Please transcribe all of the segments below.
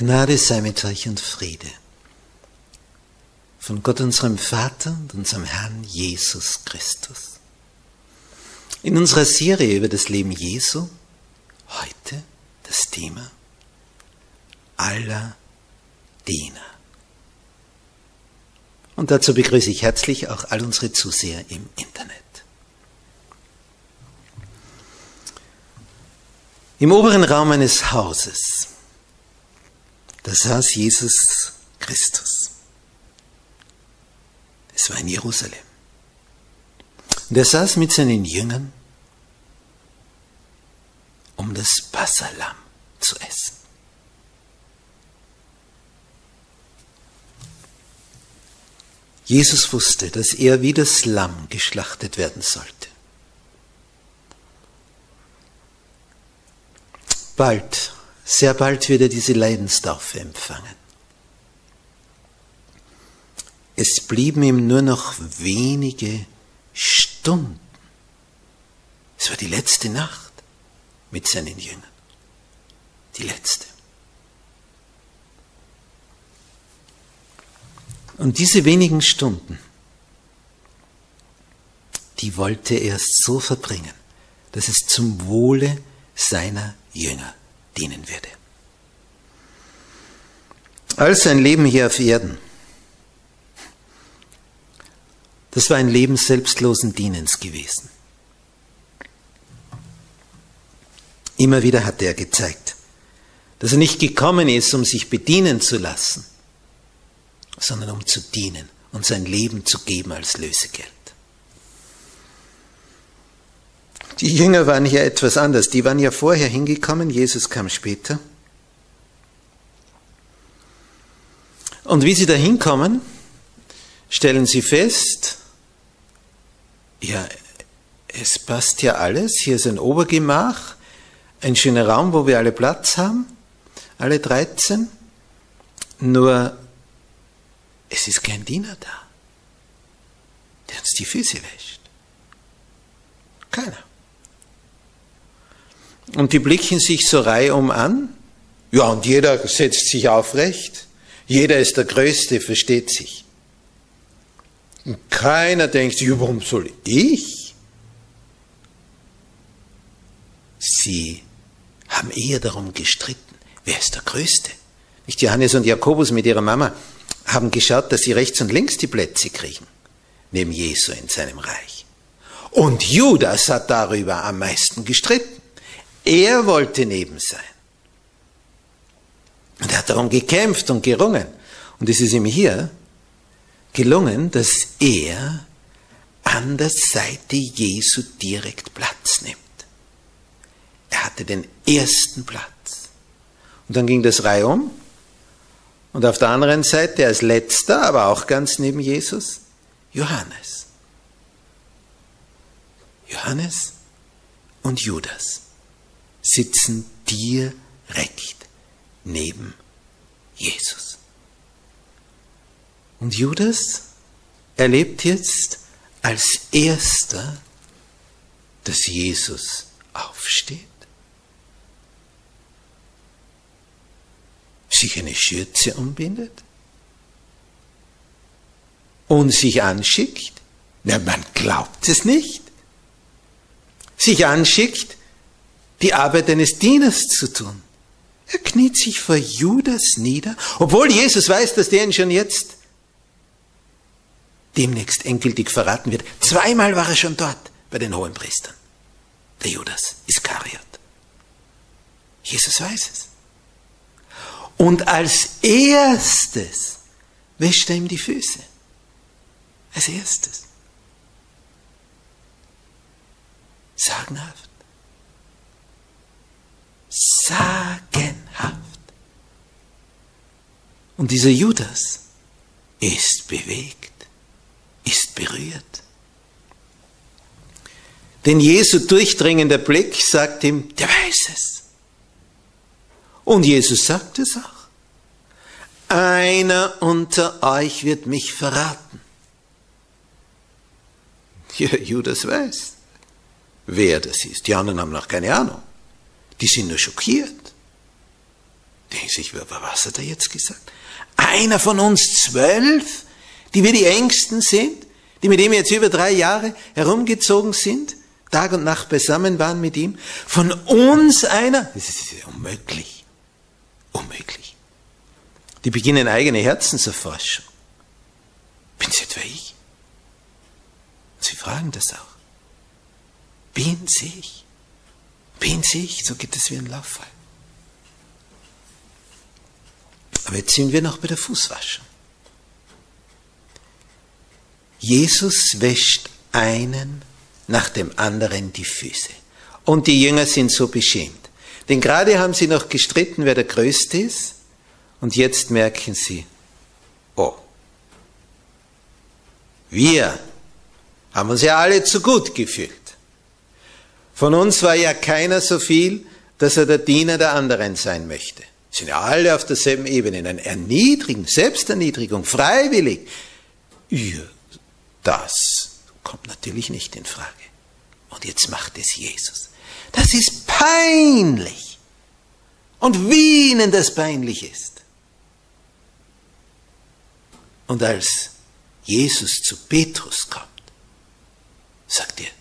Gnade sei mit euch und Friede. Von Gott unserem Vater und unserem Herrn Jesus Christus. In unserer Serie über das Leben Jesu heute das Thema aller Diener. Und dazu begrüße ich herzlich auch all unsere Zuseher im Internet. Im oberen Raum eines Hauses da saß Jesus Christus. Es war in Jerusalem. Und er saß mit seinen Jüngern, um das Passalam zu essen. Jesus wusste, dass er wie das Lamm geschlachtet werden sollte. Bald sehr bald wird er diese Leidenstaufe empfangen. Es blieben ihm nur noch wenige Stunden. Es war die letzte Nacht mit seinen Jüngern. Die letzte. Und diese wenigen Stunden, die wollte er so verbringen, dass es zum Wohle seiner Jünger dienen würde. All sein Leben hier auf Erden, das war ein Leben selbstlosen Dienens gewesen. Immer wieder hat er gezeigt, dass er nicht gekommen ist, um sich bedienen zu lassen, sondern um zu dienen und sein Leben zu geben als Lösegeld. Die Jünger waren hier etwas anders. Die waren ja vorher hingekommen, Jesus kam später. Und wie sie da hinkommen, stellen sie fest, ja, es passt ja alles. Hier ist ein Obergemach, ein schöner Raum, wo wir alle Platz haben, alle 13. Nur, es ist kein Diener da, der uns die Füße wäscht. Keiner. Und die blicken sich so reihum an. Ja, und jeder setzt sich aufrecht. Jeder ist der Größte, versteht sich. Und keiner denkt sich, warum soll ich? Sie haben eher darum gestritten, wer ist der Größte. Nicht Johannes und Jakobus mit ihrer Mama haben geschaut, dass sie rechts und links die Plätze kriegen, neben Jesu in seinem Reich. Und Judas hat darüber am meisten gestritten. Er wollte neben sein. Und er hat darum gekämpft und gerungen. Und es ist ihm hier gelungen, dass er an der Seite Jesu direkt Platz nimmt. Er hatte den ersten Platz. Und dann ging das Reihe um. Und auf der anderen Seite als letzter, aber auch ganz neben Jesus, Johannes. Johannes und Judas sitzen direkt neben Jesus. Und Judas erlebt jetzt als erster, dass Jesus aufsteht, sich eine Schürze umbindet und sich anschickt, na, man glaubt es nicht, sich anschickt, die Arbeit eines Dieners zu tun. Er kniet sich vor Judas nieder, obwohl Jesus weiß, dass der ihn schon jetzt demnächst endgültig verraten wird. Zweimal war er schon dort bei den hohen Priestern. Der Judas Iskariot. Jesus weiß es. Und als erstes wäscht er ihm die Füße. Als erstes. Sagenhaft. Sagenhaft. Und dieser Judas ist bewegt, ist berührt. Denn Jesu durchdringender Blick sagt ihm, der weiß es. Und Jesus sagt es auch. Einer unter euch wird mich verraten. Ja, Judas weiß, wer das ist. Die anderen haben noch keine Ahnung. Die sind nur schockiert. Denken sich, was hat er jetzt gesagt? Einer von uns zwölf, die wir die Ängsten sind, die mit ihm jetzt über drei Jahre herumgezogen sind, Tag und Nacht beisammen waren mit ihm, von uns einer, das ist unmöglich, unmöglich. Die beginnen eigene Herzenserforschung. Bin es etwa ich? Sie fragen das auch. Bin ich? Ich? So geht es wie ein Lauffall. Aber jetzt sind wir noch bei der Fußwaschung. Jesus wäscht einen nach dem anderen die Füße. Und die Jünger sind so beschämt. Denn gerade haben sie noch gestritten, wer der Größte ist. Und jetzt merken sie, oh, wir haben uns ja alle zu gut gefühlt. Von uns war ja keiner so viel, dass er der Diener der anderen sein möchte. Sind ja alle auf derselben Ebene, in einer Erniedrigung, Selbsterniedrigung, freiwillig. Das kommt natürlich nicht in Frage. Und jetzt macht es Jesus. Das ist peinlich. Und wie ihnen das peinlich ist. Und als Jesus zu Petrus kommt, sagt er,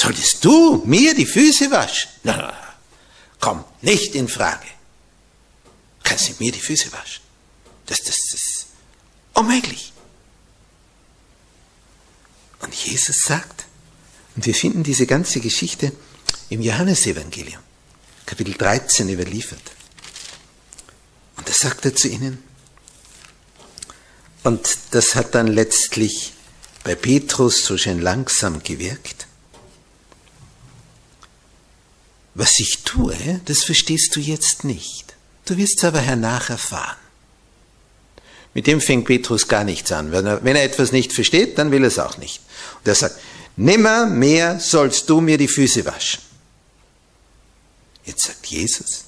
Solltest du mir die Füße waschen? Na, na, na. kommt nicht in Frage. Du kannst nicht mir die Füße waschen. Das, das, das ist unmöglich. Und Jesus sagt, und wir finden diese ganze Geschichte im Johannesevangelium, Kapitel 13 überliefert. Und da sagt er zu ihnen, und das hat dann letztlich bei Petrus so schön langsam gewirkt, Was ich tue, das verstehst du jetzt nicht. Du wirst es aber hernach erfahren. Mit dem fängt Petrus gar nichts an. Wenn er, wenn er etwas nicht versteht, dann will er es auch nicht. Und er sagt, nimmer mehr sollst du mir die Füße waschen. Jetzt sagt Jesus.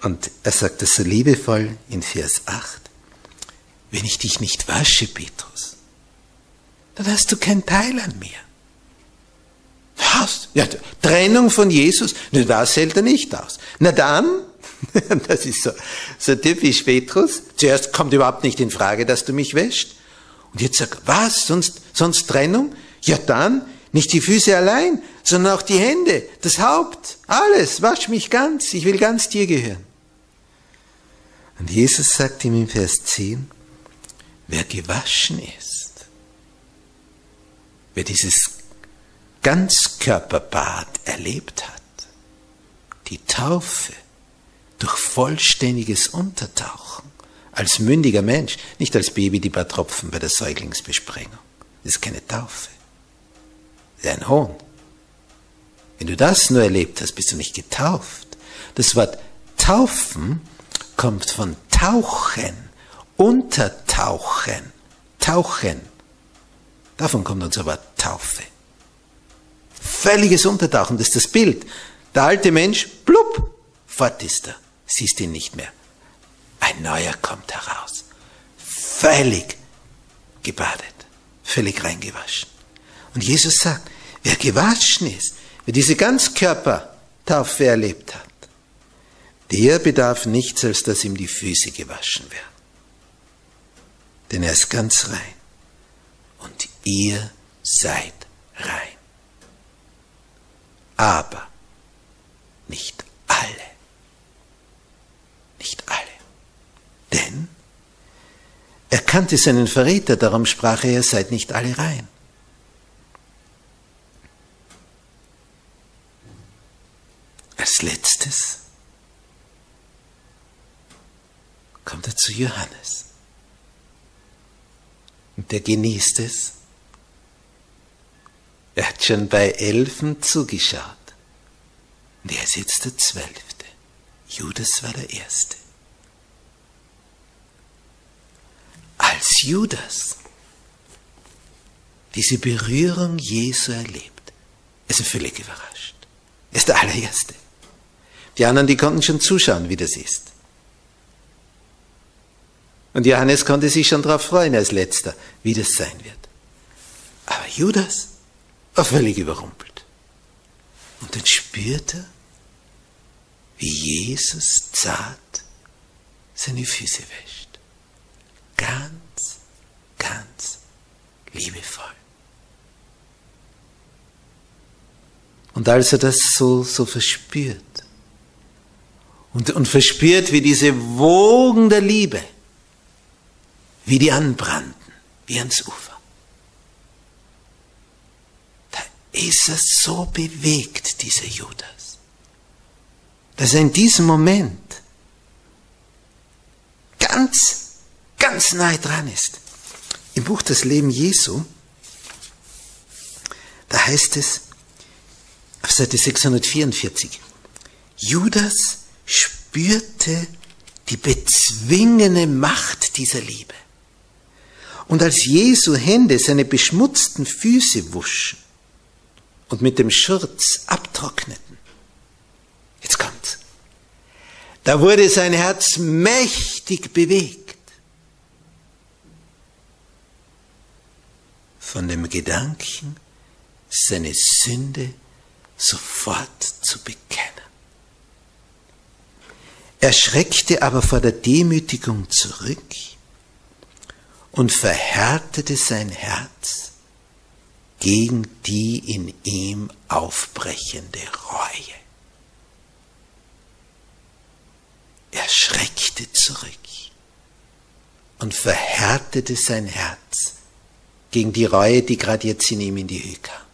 Und er sagt das so liebevoll in Vers 8. Wenn ich dich nicht wasche, Petrus, dann hast du kein Teil an mir. Was? Ja, Trennung von Jesus? Na, das hält er nicht aus. Na dann, das ist so, so typisch Petrus, zuerst kommt überhaupt nicht in Frage, dass du mich wäscht. Und jetzt sagt, was, sonst, sonst Trennung? Ja dann, nicht die Füße allein, sondern auch die Hände, das Haupt, alles, wasch mich ganz, ich will ganz dir gehören. Und Jesus sagt ihm im Vers 10, wer gewaschen ist, wer dieses Ganzkörperbad erlebt hat, die Taufe durch vollständiges Untertauchen, als mündiger Mensch, nicht als Baby die paar Tropfen bei der Säuglingsbesprengung. Das ist keine Taufe. Das ist ein Hohn. Wenn du das nur erlebt hast, bist du nicht getauft. Das Wort taufen kommt von tauchen, untertauchen, tauchen. Davon kommt unser Wort Taufe. Völliges Untertauchen, das ist das Bild, Der alte Mensch, blub, fort ist er. Siehst ihn nicht mehr. Ein neuer kommt heraus. Völlig gebadet. Völlig reingewaschen. Und Jesus sagt, wer gewaschen ist, wer diese Ganzkörpertaufe erlebt hat, der bedarf nichts, als dass ihm die Füße gewaschen werden. Denn er ist ganz rein. Und ihr seid rein. Aber nicht alle. Nicht alle. Denn er kannte seinen Verräter, darum sprach er, seid nicht alle rein. Als letztes kommt er zu Johannes. Und der genießt es. Er hat schon bei Elfen zugeschaut. Und er ist jetzt der Zwölfte. Judas war der Erste. Als Judas diese Berührung Jesu erlebt, ist er völlig überrascht. Er ist der allererste. Die anderen, die konnten schon zuschauen, wie das ist. Und Johannes konnte sich schon darauf freuen als letzter, wie das sein wird. Aber Judas war völlig überrumpelt. Und dann spürt er, wie Jesus zart seine Füße wäscht. Ganz, ganz liebevoll. Und als er das so, so verspürt und, und verspürt, wie diese Wogen der Liebe, wie die anbrannten, wie ans Ufer, da ist er so bewegt, dieser Judas, dass er in diesem Moment ganz, ganz nahe dran ist. Im Buch Das Leben Jesu, da heißt es, auf Seite 644. Judas spürte die bezwingende Macht dieser Liebe. Und als Jesu Hände seine beschmutzten Füße wuschen und mit dem Schurz abtrockneten, jetzt kommt's, da wurde sein Herz mächtig bewegt. Von dem Gedanken, seine Sünde sofort zu bekennen. Er schreckte aber vor der Demütigung zurück und verhärtete sein Herz gegen die in ihm aufbrechende Reue. Er schreckte zurück und verhärtete sein Herz gegen die Reue, die gerade jetzt in ihm in die Höhe kam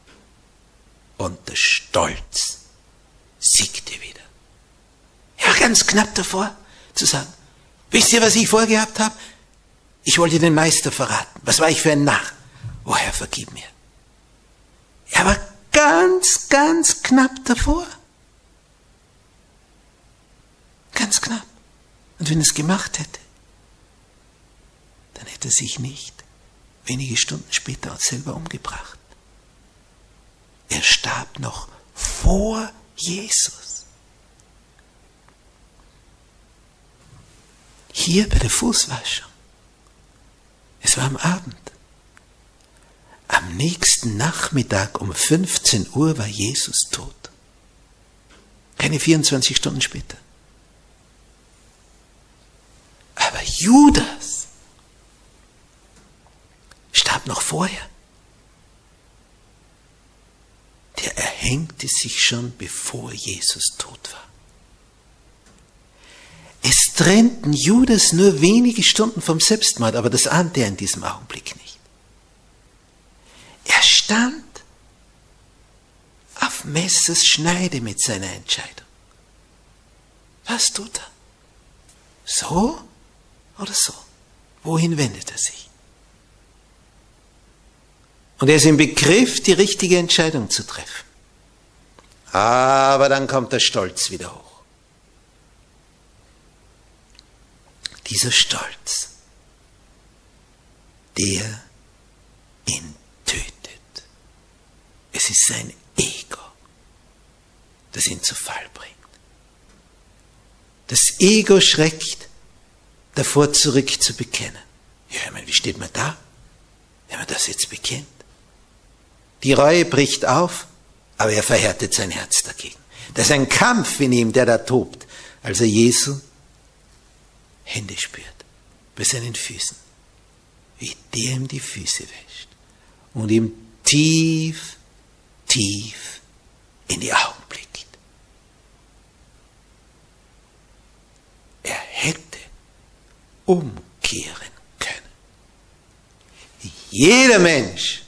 und der Stolz siegte wieder. Er war ganz knapp davor zu sagen, wisst ihr, was ich vorgehabt habe? Ich wollte den Meister verraten. Was war ich für ein Narr? Oh Herr, vergib mir. Er war ganz, ganz knapp davor. Ganz knapp. Und wenn er es gemacht hätte, dann hätte er sich nicht wenige Stunden später selber umgebracht. Er starb noch vor Jesus. Hier bei der Fußwaschung. Es war am Abend. Am nächsten Nachmittag um 15 Uhr war Jesus tot. Keine 24 Stunden später. Aber Judas starb noch vorher. der erhängte sich schon, bevor Jesus tot war. Es trennten Judas nur wenige Stunden vom Selbstmord, aber das ahnte er in diesem Augenblick nicht. Stand auf Messers Schneide mit seiner Entscheidung. Was tut er? So oder so? Wohin wendet er sich? Und er ist im Begriff, die richtige Entscheidung zu treffen. Aber dann kommt der Stolz wieder hoch. Dieser Stolz, der tötet. Es ist sein Ego, das ihn zu Fall bringt. Das Ego schreckt davor zurück zu bekennen. Ja, ich meine, wie steht man da, wenn man das jetzt bekennt? Die Reue bricht auf, aber er verhärtet sein Herz dagegen. Das ist ein Kampf in ihm, der da tobt, als er Jesu Hände spürt, bei seinen Füßen, wie der ihm die Füße wäscht und ihm tief, tief in die Augen blickt. Er hätte umkehren können. Jeder Mensch,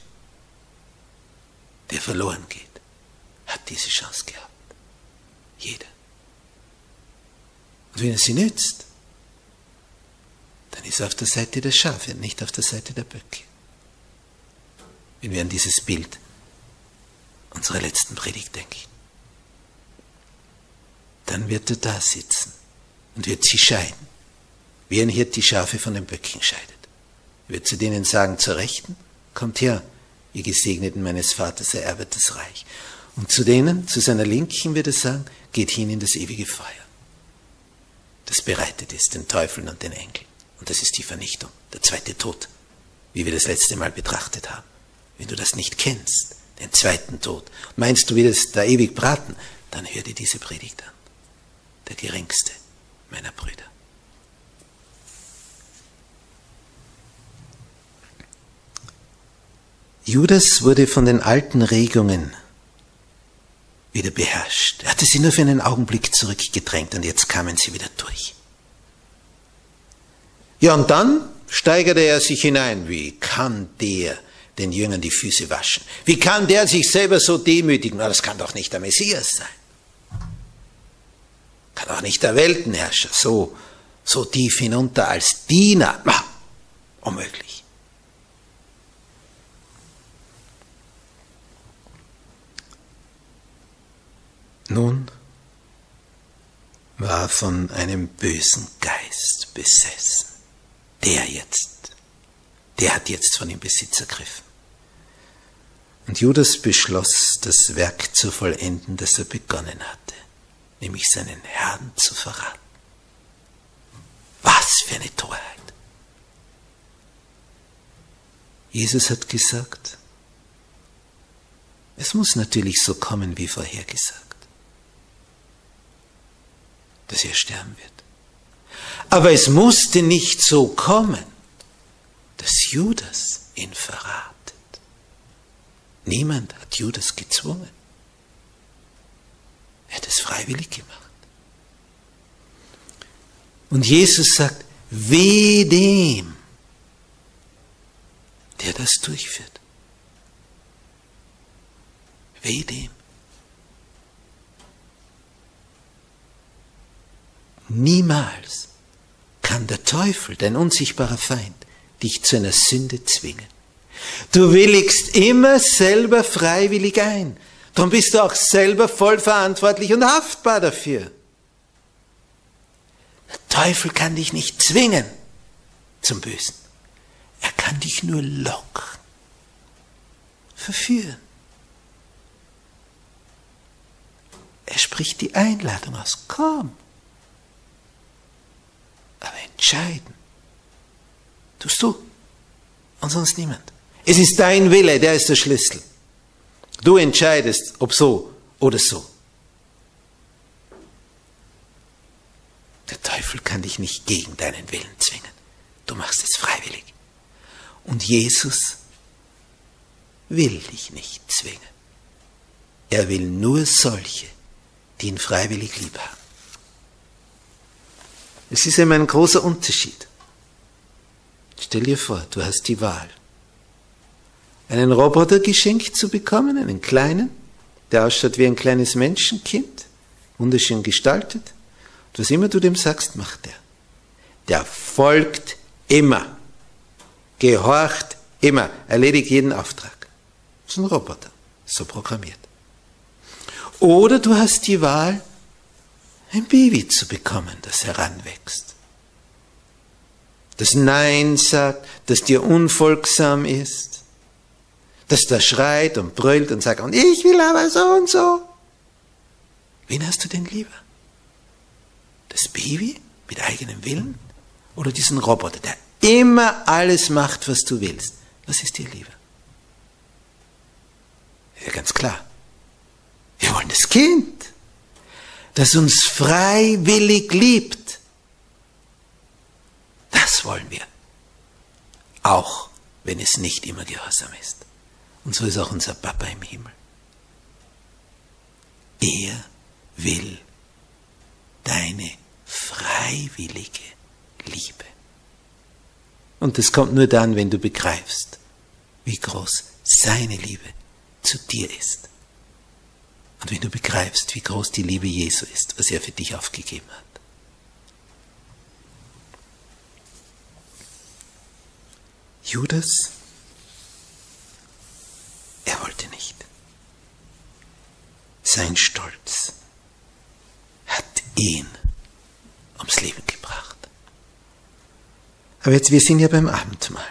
der verloren geht, hat diese Chance gehabt. Jeder. Und wenn er sie nützt, dann ist er auf der Seite der Schafe nicht auf der Seite der Böcke. Wenn wir an dieses Bild unserer letzten Predigt denken, dann wird er da sitzen und wird sie scheiden, wie ein Hirt die Schafe von den Böcken scheidet. Er wird zu denen sagen, zur Rechten, kommt her, ihr Gesegneten meines Vaters, ererbet das Reich. Und zu denen, zu seiner Linken wird er sagen, geht hin in das ewige Feuer. Das bereitet ist den Teufeln und den Engeln. Und das ist die Vernichtung, der zweite Tod, wie wir das letzte Mal betrachtet haben. Wenn du das nicht kennst, den zweiten Tod, meinst du, das da ewig braten, dann hör dir diese Predigt an. Der geringste meiner Brüder. Judas wurde von den alten Regungen wieder beherrscht. Er hatte sie nur für einen Augenblick zurückgedrängt und jetzt kamen sie wieder durch. Ja, und dann steigerte er sich hinein. Wie kann der den Jüngern die Füße waschen? Wie kann der sich selber so demütigen? Na, das kann doch nicht der Messias sein. Kann auch nicht der Weltenherrscher so, so tief hinunter als Diener. Ah, unmöglich. Nun war von einem bösen Geist besessen. Der jetzt, der hat jetzt von ihm Besitz ergriffen. Und Judas beschloss, das Werk zu vollenden, das er begonnen hatte, nämlich seinen Herrn zu verraten. Was für eine Torheit! Jesus hat gesagt, es muss natürlich so kommen, wie vorhergesagt dass er sterben wird. Aber es musste nicht so kommen, dass Judas ihn verratet. Niemand hat Judas gezwungen. Er hat es freiwillig gemacht. Und Jesus sagt, weh dem, der das durchführt. Weh dem. Niemals kann der Teufel, dein unsichtbarer Feind, dich zu einer Sünde zwingen. Du willigst immer selber freiwillig ein. Darum bist du auch selber voll verantwortlich und haftbar dafür. Der Teufel kann dich nicht zwingen zum Bösen. Er kann dich nur locken, verführen. Er spricht die Einladung aus. Komm, aber entscheiden tust du und sonst niemand. Es ist dein Wille, der ist der Schlüssel. Du entscheidest, ob so oder so. Der Teufel kann dich nicht gegen deinen Willen zwingen. Du machst es freiwillig. Und Jesus will dich nicht zwingen. Er will nur solche, die ihn freiwillig lieb haben. Es ist eben ein großer Unterschied. Stell dir vor, du hast die Wahl, einen Roboter geschenkt zu bekommen, einen kleinen, der ausschaut wie ein kleines Menschenkind, wunderschön gestaltet. Und was immer du dem sagst, macht er. Der folgt immer, gehorcht immer, erledigt jeden Auftrag. Das ist ein Roboter, so programmiert. Oder du hast die Wahl, ein Baby zu bekommen, das heranwächst. Das Nein sagt, das dir unfolgsam ist, das da schreit und brüllt und sagt, und ich will aber so und so. Wen hast du denn lieber? Das Baby mit eigenem Willen oder diesen Roboter, der immer alles macht, was du willst? Was ist dir lieber? Ja, ganz klar. Wir wollen das Kind, das uns freiwillig liebt. Das wollen wir. Auch wenn es nicht immer gehorsam ist. Und so ist auch unser Papa im Himmel. Er will deine freiwillige Liebe. Und das kommt nur dann, wenn du begreifst, wie groß seine Liebe zu dir ist. Und wenn du begreifst, wie groß die Liebe Jesu ist, was er für dich aufgegeben hat. Judas, er wollte nicht. Sein Stolz hat ihn ums Leben gebracht. Aber jetzt, wir sind ja beim Abendmahl.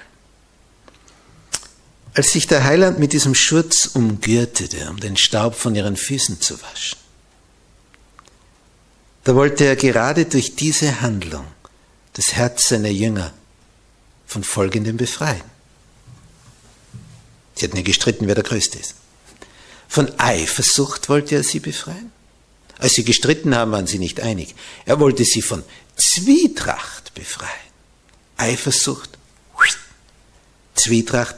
Als sich der Heiland mit diesem Schurz umgürtete, um den Staub von ihren Füßen zu waschen, da wollte er gerade durch diese Handlung das Herz seiner Jünger von Folgendem befreien. Sie hatten ja gestritten, wer der Größte ist. Von Eifersucht wollte er sie befreien. Als sie gestritten haben, waren sie nicht einig. Er wollte sie von Zwietracht befreien. Eifersucht, Zwietracht,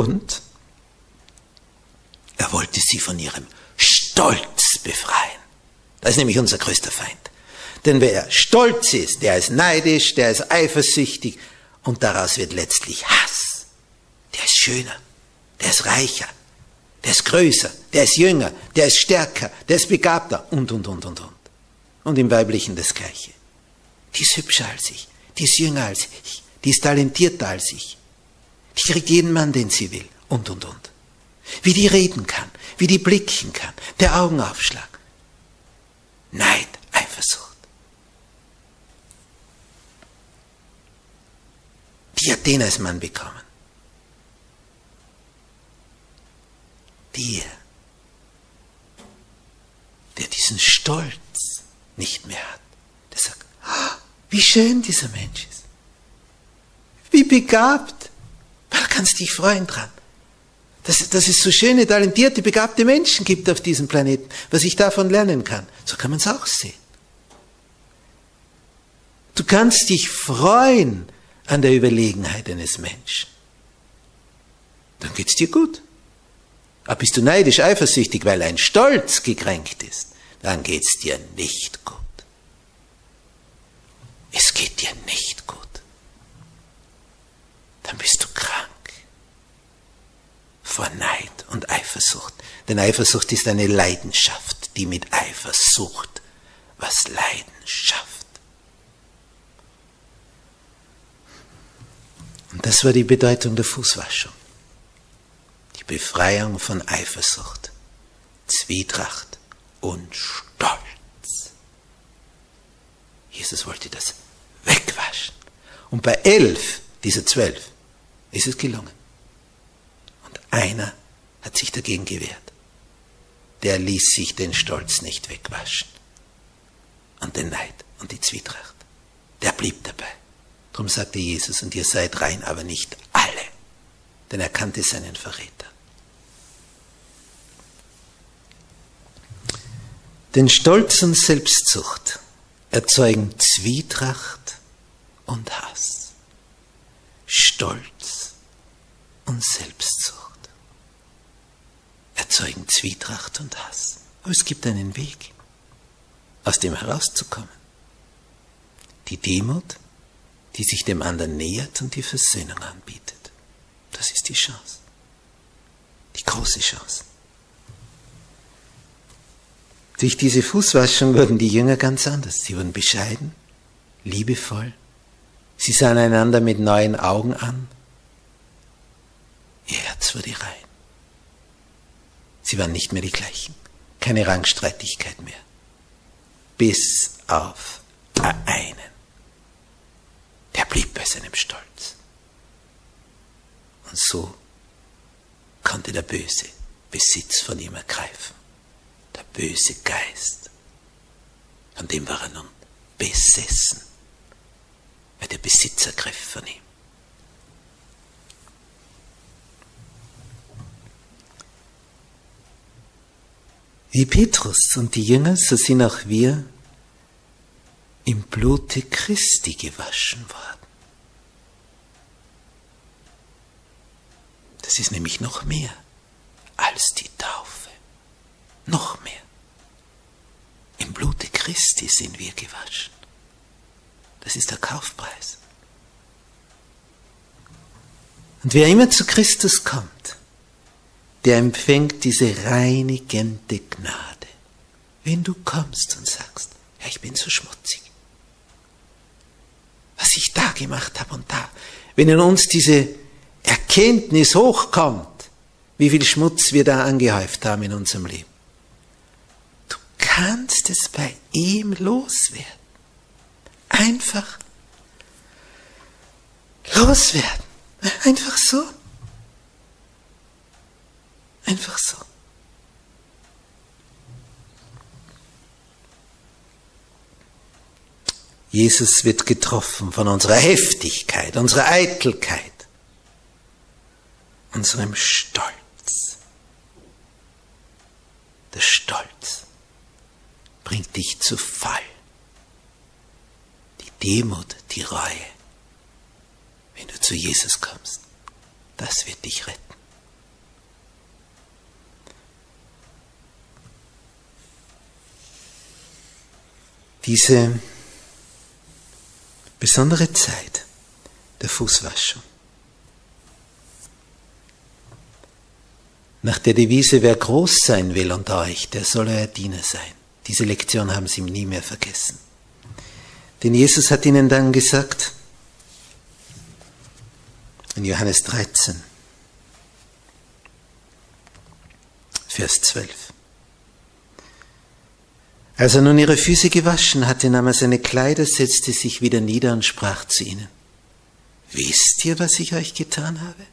und er wollte sie von ihrem Stolz befreien. Das ist nämlich unser größter Feind. Denn wer stolz ist, der ist neidisch, der ist eifersüchtig und daraus wird letztlich Hass. Der ist schöner, der ist reicher, der ist größer, der ist jünger, der ist stärker, der ist begabter und, und, und, und, und. Und im Weiblichen das Gleiche. Die ist hübscher als ich, die ist jünger als ich, die ist talentierter als ich. Die kriegt jeden Mann, den sie will und, und, und. Wie die reden kann, wie die blicken kann, der Augenaufschlag. Neid, Eifersucht. Die hat den als Mann bekommen. Der, der diesen Stolz nicht mehr hat, der sagt, oh, wie schön dieser Mensch ist. Wie begabt. Da kannst dich freuen dran. Dass, dass es so schöne, talentierte, begabte Menschen gibt auf diesem Planeten, was ich davon lernen kann. So kann man es auch sehen. Du kannst dich freuen an der Überlegenheit eines Menschen. Dann geht's dir gut. Aber bist du neidisch, eifersüchtig, weil ein Stolz gekränkt ist, dann geht's dir nicht gut. Es geht dir nicht gut. Dann bist du krank vor Neid und Eifersucht. Denn Eifersucht ist eine Leidenschaft, die mit Eifersucht was Leiden schafft. Und das war die Bedeutung der Fußwaschung. Die Befreiung von Eifersucht, Zwietracht und Stolz. Jesus wollte das wegwaschen. Und bei elf dieser zwölf ist es gelungen. Und einer hat sich dagegen gewehrt. Der ließ sich den Stolz nicht wegwaschen. Und den Neid und die Zwietracht. Der blieb dabei. Darum sagte Jesus, und ihr seid rein, aber nicht alle, denn er kannte seinen Verräter. Denn Stolz und Selbstsucht erzeugen Zwietracht und Hass. Stolz und Selbstsucht erzeugen Zwietracht und Hass. Aber es gibt einen Weg, aus dem herauszukommen. Die Demut die sich dem anderen nähert und die Versöhnung anbietet. Das ist die Chance. Die große Chance. Durch diese Fußwaschung wurden die Jünger ganz anders. Sie wurden bescheiden, liebevoll. Sie sahen einander mit neuen Augen an. Ihr Herz wurde rein. Sie waren nicht mehr die gleichen. Keine Rangstreitigkeit mehr. Bis auf einen bei seinem Stolz. Und so konnte der Böse Besitz von ihm ergreifen. Der böse Geist. Von dem war er nun besessen, weil der Besitz ergriff von ihm. Wie Petrus und die Jünger, so sind auch wir im Blute Christi gewaschen worden. Das ist nämlich noch mehr als die Taufe. Noch mehr. Im Blute Christi sind wir gewaschen. Das ist der Kaufpreis. Und wer immer zu Christus kommt, der empfängt diese reinigende Gnade. Wenn du kommst und sagst, ja, ich bin so schmutzig, was ich da gemacht habe und da, wenn in uns diese Erkenntnis hochkommt, wie viel Schmutz wir da angehäuft haben in unserem Leben, du kannst es bei ihm loswerden. Einfach loswerden. Einfach so. Einfach so. Jesus wird getroffen von unserer Heftigkeit, unserer Eitelkeit, unserem Stolz. Der Stolz bringt dich zu Fall. Die Demut, die Reue, wenn du zu Jesus kommst, das wird dich retten. diese besondere Zeit der Fußwaschung. Nach der Devise, wer groß sein will unter euch, der soll euer Diener sein. Diese Lektion haben sie nie mehr vergessen. Denn Jesus hat ihnen dann gesagt, in Johannes 13, Vers 12, als er nun ihre Füße gewaschen hatte, nahm er seine Kleider, setzte sich wieder nieder und sprach zu ihnen, Wisst ihr, was ich euch getan habe?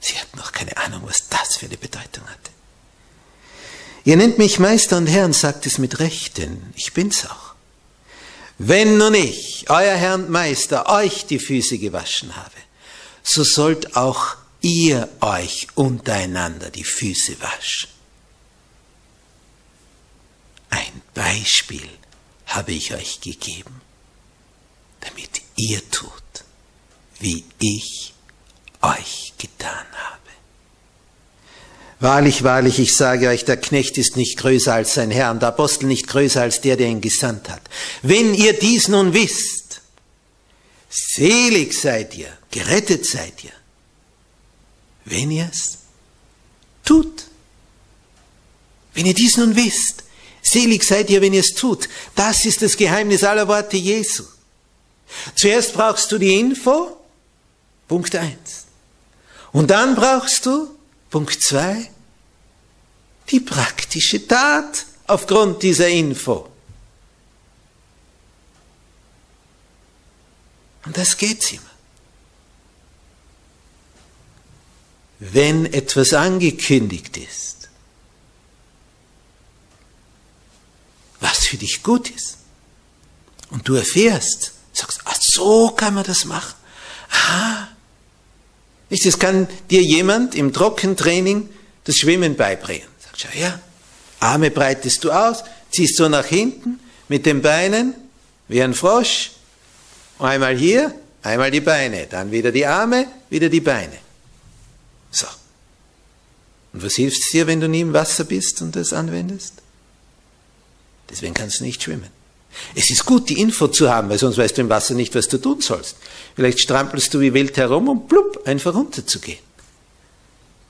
Sie hatten noch keine Ahnung, was das für eine Bedeutung hatte. Ihr nennt mich Meister und Herr und sagt es mit Recht, denn ich bin's auch. Wenn nun ich, euer Herr und Meister, euch die Füße gewaschen habe, so sollt auch ihr euch untereinander die Füße waschen. Ein Beispiel habe ich euch gegeben, damit ihr tut, wie ich euch getan habe. Wahrlich, wahrlich, ich sage euch, der Knecht ist nicht größer als sein Herr und der Apostel nicht größer als der, der ihn gesandt hat. Wenn ihr dies nun wisst, selig seid ihr, gerettet seid ihr, wenn ihr es tut. Wenn ihr dies nun wisst, Selig seid ihr, wenn ihr es tut. Das ist das Geheimnis aller Worte Jesu. Zuerst brauchst du die Info, Punkt eins, Und dann brauchst du, Punkt zwei, die praktische Tat aufgrund dieser Info. Und das geht's immer. Wenn etwas angekündigt ist, was für dich gut ist. Und du erfährst, sagst, ach so kann man das machen. Aha. Nicht, das kann dir jemand im Trockentraining das Schwimmen beibringen. Sagst, schau her, Arme breitest du aus, ziehst so nach hinten mit den Beinen wie ein Frosch. Einmal hier, einmal die Beine, dann wieder die Arme, wieder die Beine. So. Und was hilft es dir, wenn du nie im Wasser bist und das anwendest? Deswegen kannst du nicht schwimmen. Es ist gut, die Info zu haben, weil sonst weißt du im Wasser nicht, was du tun sollst. Vielleicht strampelst du wie wild herum und plupp, einfach runterzugehen.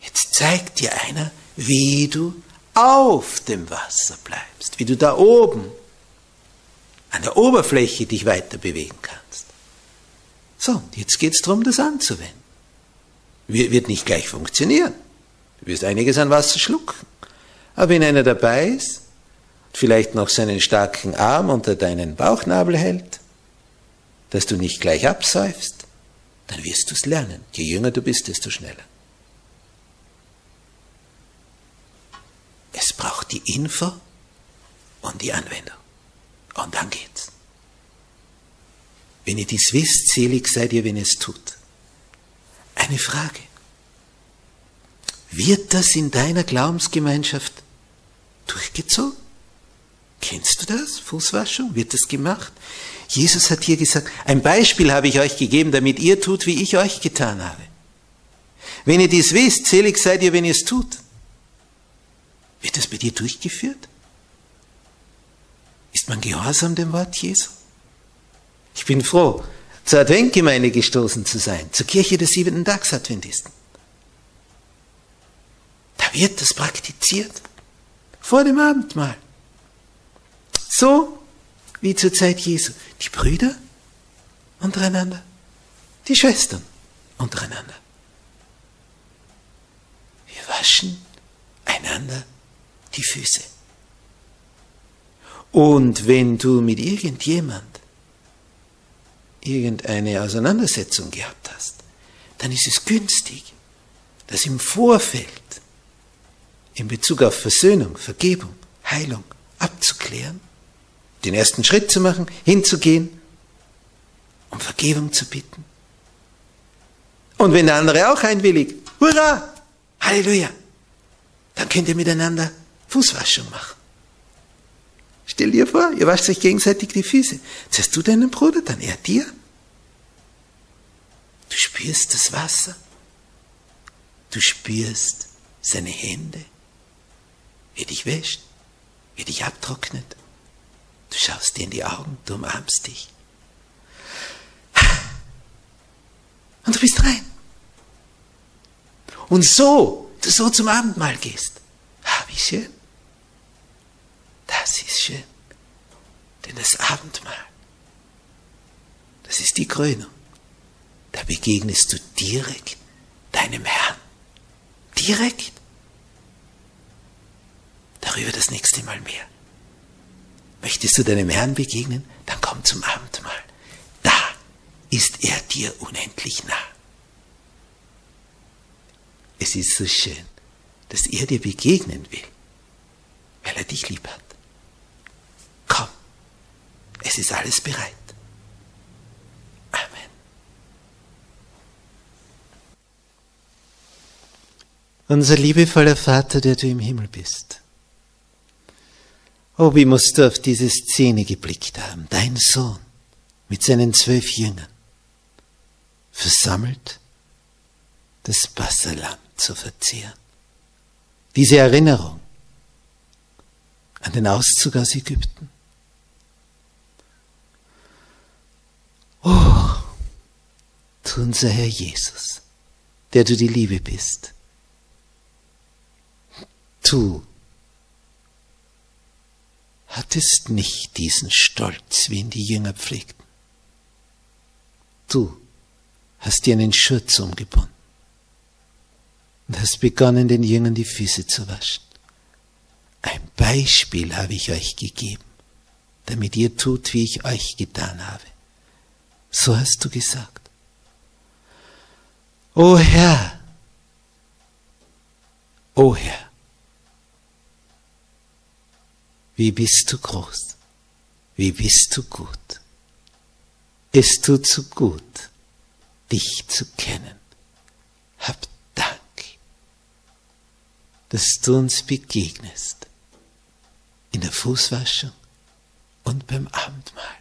Jetzt zeigt dir einer, wie du auf dem Wasser bleibst, wie du da oben an der Oberfläche dich weiter bewegen kannst. So, jetzt geht es darum, das anzuwenden. Wird nicht gleich funktionieren. Du wirst einiges an Wasser schlucken. Aber wenn einer dabei ist, vielleicht noch seinen starken Arm unter deinen Bauchnabel hält, dass du nicht gleich absäufst, dann wirst du es lernen. Je jünger du bist, desto schneller. Es braucht die Info und die Anwendung. Und dann geht's. Wenn ihr dies wisst, selig seid ihr, wenn ihr es tut. Eine Frage. Wird das in deiner Glaubensgemeinschaft durchgezogen? Kennst du das? Fußwaschung? Wird das gemacht? Jesus hat hier gesagt, ein Beispiel habe ich euch gegeben, damit ihr tut, wie ich euch getan habe. Wenn ihr dies wisst, selig seid ihr, wenn ihr es tut. Wird das bei dir durchgeführt? Ist man gehorsam dem Wort Jesu? Ich bin froh, zur Adventgemeinde gestoßen zu sein, zur Kirche des siebenten Tags-Adventisten. Da wird das praktiziert. Vor dem Abendmahl. So wie zur Zeit Jesu. Die Brüder untereinander, die Schwestern untereinander. Wir waschen einander die Füße. Und wenn du mit irgendjemand irgendeine Auseinandersetzung gehabt hast, dann ist es günstig, dass im Vorfeld in Bezug auf Versöhnung, Vergebung, Heilung abzuklären, den ersten Schritt zu machen, hinzugehen, um Vergebung zu bitten. Und wenn der andere auch einwilligt, hurra, Halleluja, dann könnt ihr miteinander Fußwaschung machen. Stell dir vor, ihr wascht euch gegenseitig die Füße. Zuerst du deinen Bruder, dann er dir. Du spürst das Wasser. Du spürst seine Hände, wie er dich wäscht, wie er dich abtrocknet. Du schaust dir in die Augen, du umarmst dich. Und du bist rein. Und so, du so zum Abendmahl gehst. Ah, wie schön. Das ist schön. Denn das Abendmahl, das ist die Krönung. Da begegnest du direkt deinem Herrn. Direkt. Darüber das nächste Mal mehr. Möchtest du deinem Herrn begegnen? Dann komm zum Abendmahl. Da ist er dir unendlich nah. Es ist so schön, dass er dir begegnen will, weil er dich lieb hat. Komm, es ist alles bereit. Amen. Unser liebevoller Vater, der du im Himmel bist Oh, wie musst du auf diese Szene geblickt haben. Dein Sohn mit seinen zwölf Jüngern versammelt, das Passalam zu verzehren. Diese Erinnerung an den Auszug aus Ägypten. Oh, du unser Herr Jesus, der du die Liebe bist. Tu hattest nicht diesen Stolz, wie ihn die Jünger pflegten. Du hast dir einen Schurz umgebunden und hast begonnen, den Jüngern die Füße zu waschen. Ein Beispiel habe ich euch gegeben, damit ihr tut, wie ich euch getan habe. So hast du gesagt. O Herr, o Herr, Wie bist du groß? Wie bist du gut? Es tut so gut, dich zu kennen. Hab Dank, dass du uns begegnest in der Fußwaschung und beim Abendmahl.